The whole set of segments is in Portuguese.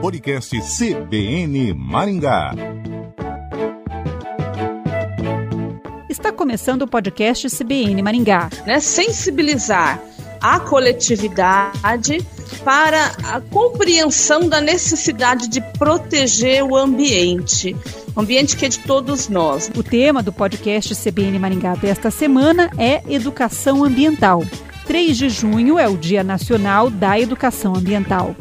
Podcast CBN Maringá. Está começando o podcast CBN Maringá. Né, sensibilizar a coletividade para a compreensão da necessidade de proteger o ambiente. O ambiente que é de todos nós. O tema do podcast CBN Maringá desta semana é Educação Ambiental. 3 de junho é o Dia Nacional da Educação Ambiental.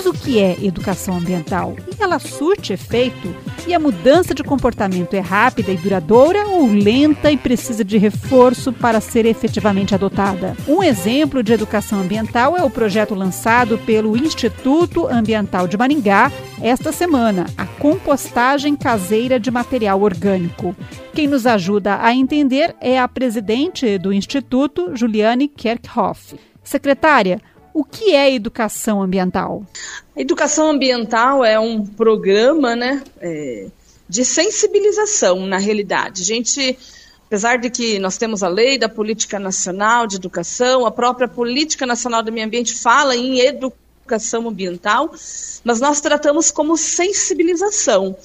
Mas o que é educação ambiental? E ela surte efeito? E a mudança de comportamento é rápida e duradoura ou lenta e precisa de reforço para ser efetivamente adotada? Um exemplo de educação ambiental é o projeto lançado pelo Instituto Ambiental de Maringá esta semana, a compostagem caseira de material orgânico. Quem nos ajuda a entender é a presidente do Instituto, Juliane Kerkhoff. Secretária, o que é educação ambiental? A educação ambiental é um programa né, é, de sensibilização, na realidade. A gente, apesar de que nós temos a lei da Política Nacional de Educação, a própria Política Nacional do Meio Ambiente fala em educação ambiental, mas nós tratamos como sensibilização.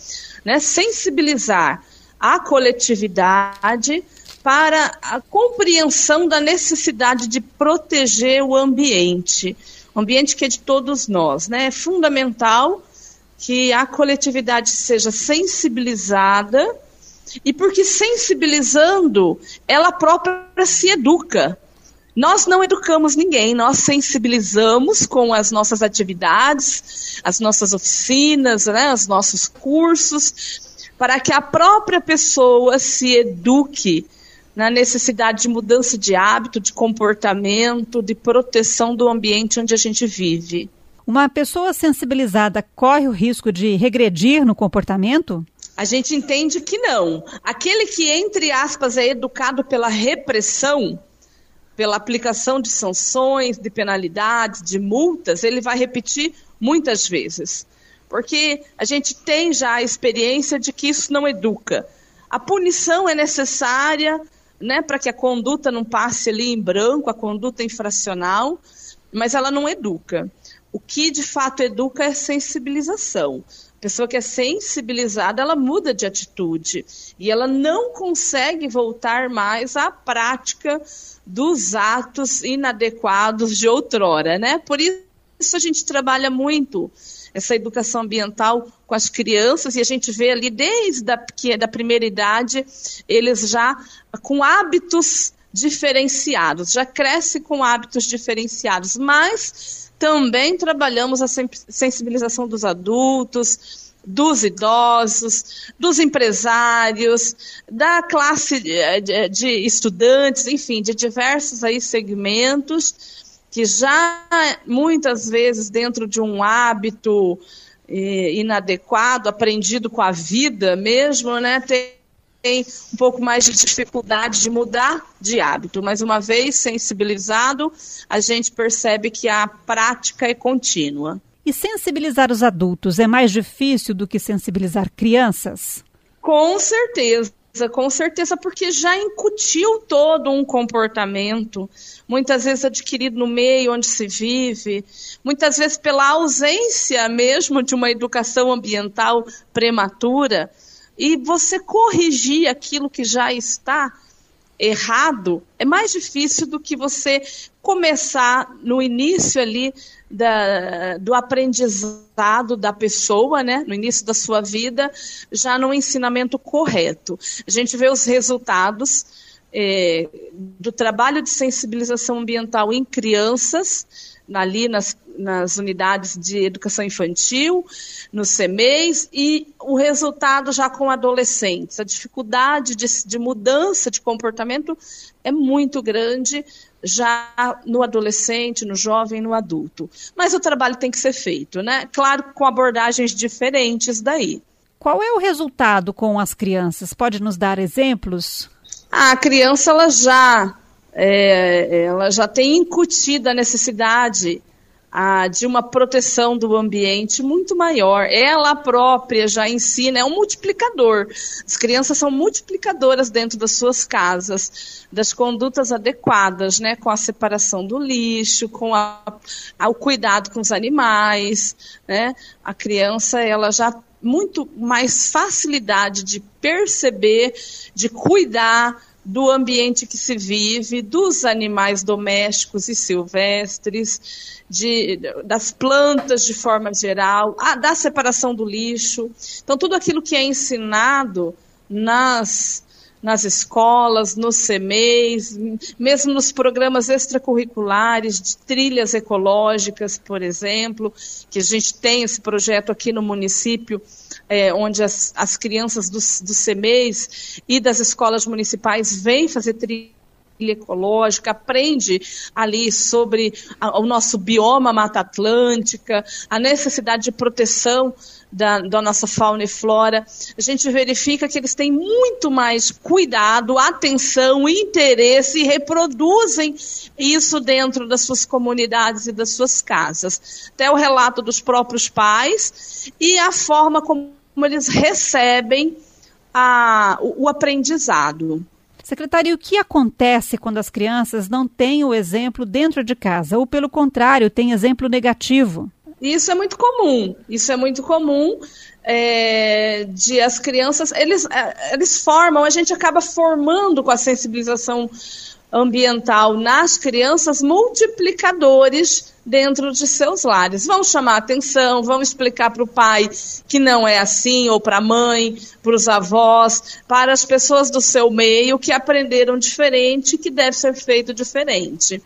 Né? Sensibilizar a coletividade para a compreensão da necessidade de proteger o ambiente, o ambiente que é de todos nós. Né? É fundamental que a coletividade seja sensibilizada e porque sensibilizando, ela própria se educa. Nós não educamos ninguém, nós sensibilizamos com as nossas atividades, as nossas oficinas, né, os nossos cursos, para que a própria pessoa se eduque na necessidade de mudança de hábito, de comportamento, de proteção do ambiente onde a gente vive. Uma pessoa sensibilizada corre o risco de regredir no comportamento? A gente entende que não. Aquele que, entre aspas, é educado pela repressão, pela aplicação de sanções, de penalidades, de multas, ele vai repetir muitas vezes. Porque a gente tem já a experiência de que isso não educa. A punição é necessária, né, para que a conduta não passe ali em branco, a conduta infracional, mas ela não educa. O que de fato educa é sensibilização. A pessoa que é sensibilizada, ela muda de atitude e ela não consegue voltar mais à prática dos atos inadequados de outrora, né? Por isso a gente trabalha muito essa educação ambiental com as crianças, e a gente vê ali desde a, é da primeira idade, eles já com hábitos diferenciados, já cresce com hábitos diferenciados, mas também trabalhamos a sensibilização dos adultos, dos idosos, dos empresários, da classe de, de estudantes, enfim, de diversos aí segmentos que já muitas vezes dentro de um hábito eh, inadequado, aprendido com a vida mesmo, né, tem, tem um pouco mais de dificuldade de mudar de hábito. Mas uma vez sensibilizado, a gente percebe que a prática é contínua. E sensibilizar os adultos é mais difícil do que sensibilizar crianças? Com certeza com certeza, porque já incutiu todo um comportamento, muitas vezes adquirido no meio onde se vive, muitas vezes pela ausência mesmo de uma educação ambiental prematura, e você corrigir aquilo que já está errado é mais difícil do que você começar no início ali da, do aprendizado da pessoa, né, no início da sua vida, já no ensinamento correto. A gente vê os resultados é, do trabalho de sensibilização ambiental em crianças, ali nas, nas unidades de educação infantil, nos CMEs, e o resultado já com adolescentes. A dificuldade de, de mudança de comportamento é muito grande já no adolescente, no jovem, no adulto. Mas o trabalho tem que ser feito, né? Claro, com abordagens diferentes daí. Qual é o resultado com as crianças? Pode nos dar exemplos? A criança ela já é, ela já tem incutido a necessidade, de uma proteção do ambiente muito maior. Ela própria já ensina, é um multiplicador. As crianças são multiplicadoras dentro das suas casas, das condutas adequadas, né, com a separação do lixo, com a, a, o cuidado com os animais, né? A criança ela já muito mais facilidade de perceber, de cuidar do ambiente que se vive, dos animais domésticos e silvestres, de, das plantas de forma geral, a, da separação do lixo. Então, tudo aquilo que é ensinado nas nas escolas, nos CMEs, mesmo nos programas extracurriculares de trilhas ecológicas, por exemplo, que a gente tem esse projeto aqui no município, é, onde as, as crianças dos, dos CMEs e das escolas municipais vêm fazer trilha ecológica, aprende ali sobre a, o nosso bioma Mata Atlântica, a necessidade de proteção da, da, nossa fauna e flora, a gente verifica que eles têm muito mais cuidado, atenção, interesse e reproduzem isso dentro das suas comunidades e das suas casas. Até o relato dos próprios pais e a forma como eles recebem a, o, o aprendizado. Secretário, o que acontece quando as crianças não têm o exemplo dentro de casa, ou pelo contrário, têm exemplo negativo? Isso é muito comum. Isso é muito comum. É, de as crianças, eles, é, eles formam, a gente acaba formando com a sensibilização ambiental nas crianças multiplicadores dentro de seus lares. Vão chamar atenção, vão explicar para o pai que não é assim, ou para a mãe, para os avós, para as pessoas do seu meio que aprenderam diferente, que deve ser feito diferente.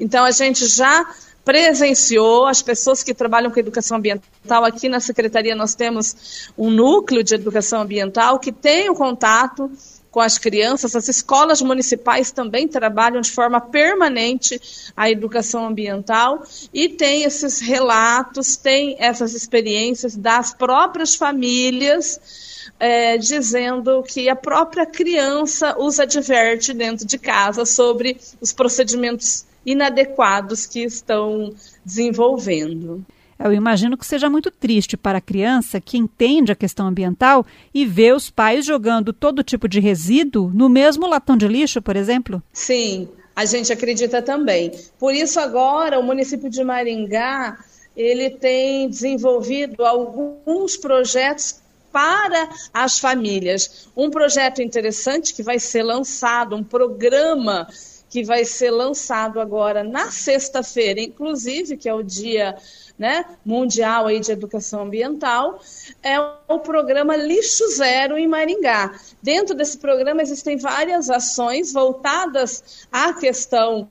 Então a gente já presenciou, as pessoas que trabalham com educação ambiental, aqui na Secretaria nós temos um núcleo de educação ambiental que tem o contato com as crianças, as escolas municipais também trabalham de forma permanente a educação ambiental e tem esses relatos, tem essas experiências das próprias famílias. É, dizendo que a própria criança os adverte dentro de casa sobre os procedimentos inadequados que estão desenvolvendo. Eu imagino que seja muito triste para a criança que entende a questão ambiental e vê os pais jogando todo tipo de resíduo no mesmo latão de lixo, por exemplo? Sim, a gente acredita também. Por isso agora o município de Maringá ele tem desenvolvido alguns projetos para as famílias. Um projeto interessante que vai ser lançado, um programa que vai ser lançado agora na sexta-feira, inclusive, que é o dia né, mundial aí de educação ambiental, é o programa Lixo Zero em Maringá. Dentro desse programa existem várias ações voltadas à questão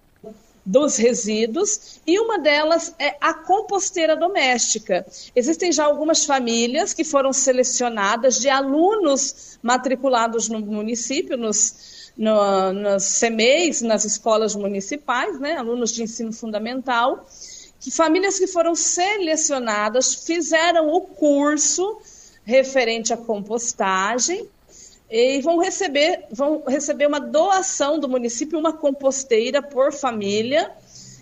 dos resíduos e uma delas é a composteira doméstica. Existem já algumas famílias que foram selecionadas de alunos matriculados no município, nos no, CMEs, nas escolas municipais, né, alunos de ensino fundamental, que famílias que foram selecionadas fizeram o curso referente à compostagem e vão receber, vão receber uma doação do município, uma composteira por família,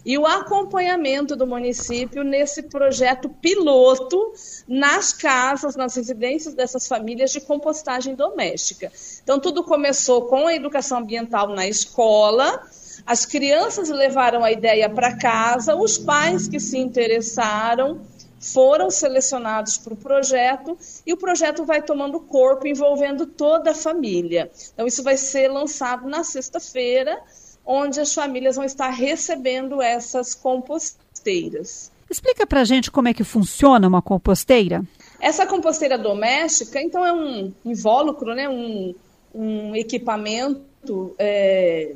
e o acompanhamento do município nesse projeto piloto nas casas, nas residências dessas famílias de compostagem doméstica. Então, tudo começou com a educação ambiental na escola, as crianças levaram a ideia para casa, os pais que se interessaram foram selecionados para o projeto e o projeto vai tomando corpo envolvendo toda a família. Então, isso vai ser lançado na sexta-feira onde as famílias vão estar recebendo essas composteiras. Explica para a gente como é que funciona uma composteira. Essa composteira doméstica, então, é um invólucro, né, um, um equipamento é,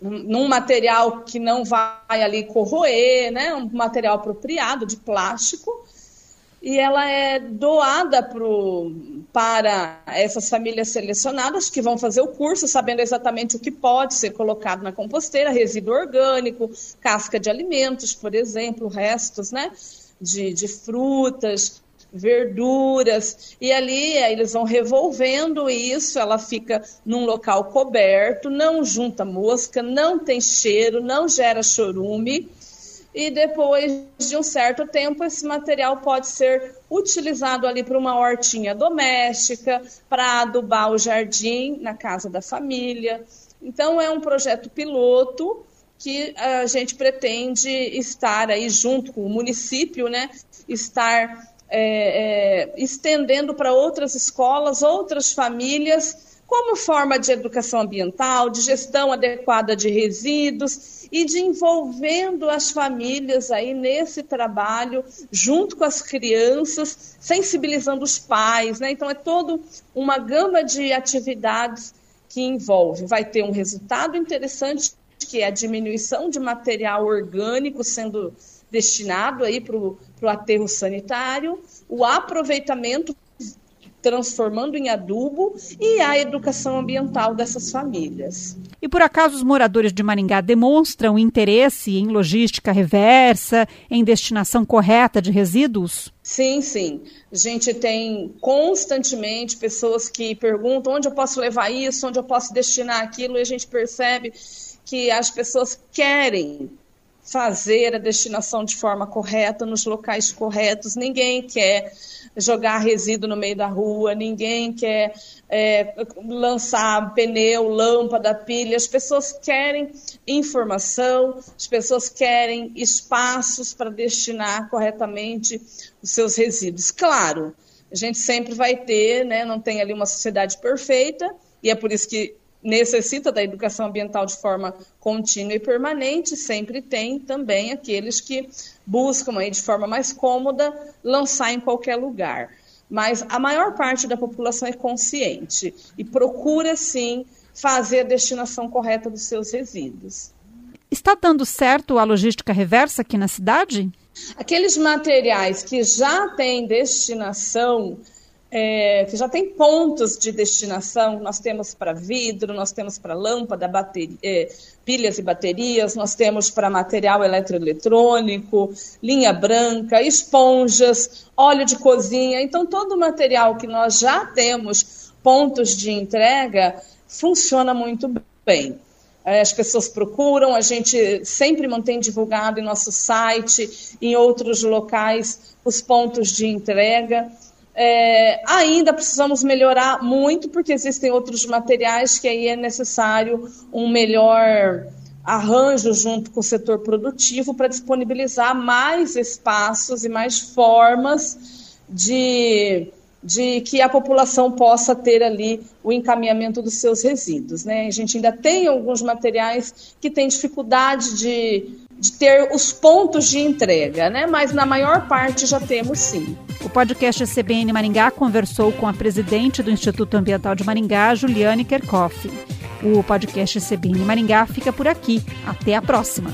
num material que não vai ali corroer, né, um material apropriado de plástico, e ela é doada pro, para essas famílias selecionadas que vão fazer o curso, sabendo exatamente o que pode ser colocado na composteira, resíduo orgânico, casca de alimentos, por exemplo, restos né, de, de frutas, verduras, e ali eles vão revolvendo isso, ela fica num local coberto, não junta mosca, não tem cheiro, não gera chorume, e depois de um certo tempo esse material pode ser utilizado ali para uma hortinha doméstica, para adubar o jardim na casa da família. Então é um projeto piloto que a gente pretende estar aí junto com o município, né? Estar é, é, estendendo para outras escolas, outras famílias, como forma de educação ambiental, de gestão adequada de resíduos e de envolvendo as famílias aí nesse trabalho, junto com as crianças, sensibilizando os pais, né? Então é toda uma gama de atividades que envolve. Vai ter um resultado interessante, que é a diminuição de material orgânico sendo destinado aí para o aterro sanitário, o aproveitamento transformando em adubo e a educação ambiental dessas famílias. E por acaso os moradores de Maringá demonstram interesse em logística reversa, em destinação correta de resíduos? Sim, sim. A gente tem constantemente pessoas que perguntam onde eu posso levar isso, onde eu posso destinar aquilo, e a gente percebe que as pessoas querem fazer a destinação de forma correta, nos locais corretos. Ninguém quer jogar resíduo no meio da rua, ninguém quer é, lançar pneu, lâmpada, pilha. As pessoas querem informação, as pessoas querem espaços para destinar corretamente os seus resíduos. Claro, a gente sempre vai ter, né, não tem ali uma sociedade perfeita, e é por isso que necessita da educação ambiental de forma contínua e permanente, sempre tem também aqueles que buscam aí de forma mais cômoda lançar em qualquer lugar. Mas a maior parte da população é consciente e procura sim fazer a destinação correta dos seus resíduos. Está dando certo a logística reversa aqui na cidade? Aqueles materiais que já têm destinação é, que já tem pontos de destinação. Nós temos para vidro, nós temos para lâmpada, bateria, é, pilhas e baterias, nós temos para material eletroeletrônico, linha branca, esponjas, óleo de cozinha. Então, todo o material que nós já temos pontos de entrega funciona muito bem. É, as pessoas procuram, a gente sempre mantém divulgado em nosso site, em outros locais, os pontos de entrega. É, ainda precisamos melhorar muito, porque existem outros materiais que aí é necessário um melhor arranjo junto com o setor produtivo para disponibilizar mais espaços e mais formas de, de que a população possa ter ali o encaminhamento dos seus resíduos. Né? A gente ainda tem alguns materiais que têm dificuldade de, de ter os pontos de entrega, né? mas na maior parte já temos sim. O podcast CBN Maringá conversou com a presidente do Instituto Ambiental de Maringá, Juliane Kerkhoff. O podcast CBN Maringá fica por aqui. Até a próxima.